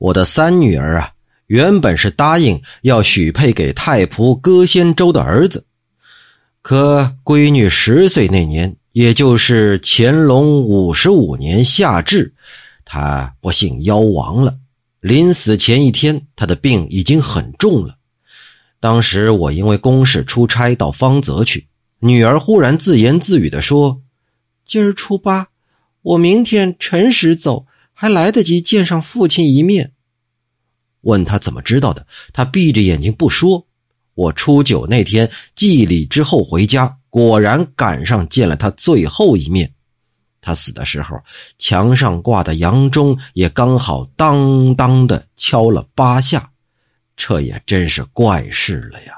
我的三女儿啊，原本是答应要许配给太仆歌仙周的儿子，可闺女十岁那年，也就是乾隆五十五年夏至，她不幸夭亡了。临死前一天，她的病已经很重了。当时我因为公事出差到方泽去，女儿忽然自言自语的说：“今儿初八，我明天辰时走。”还来得及见上父亲一面。问他怎么知道的，他闭着眼睛不说。我初九那天祭礼之后回家，果然赶上见了他最后一面。他死的时候，墙上挂的洋钟也刚好当当的敲了八下，这也真是怪事了呀。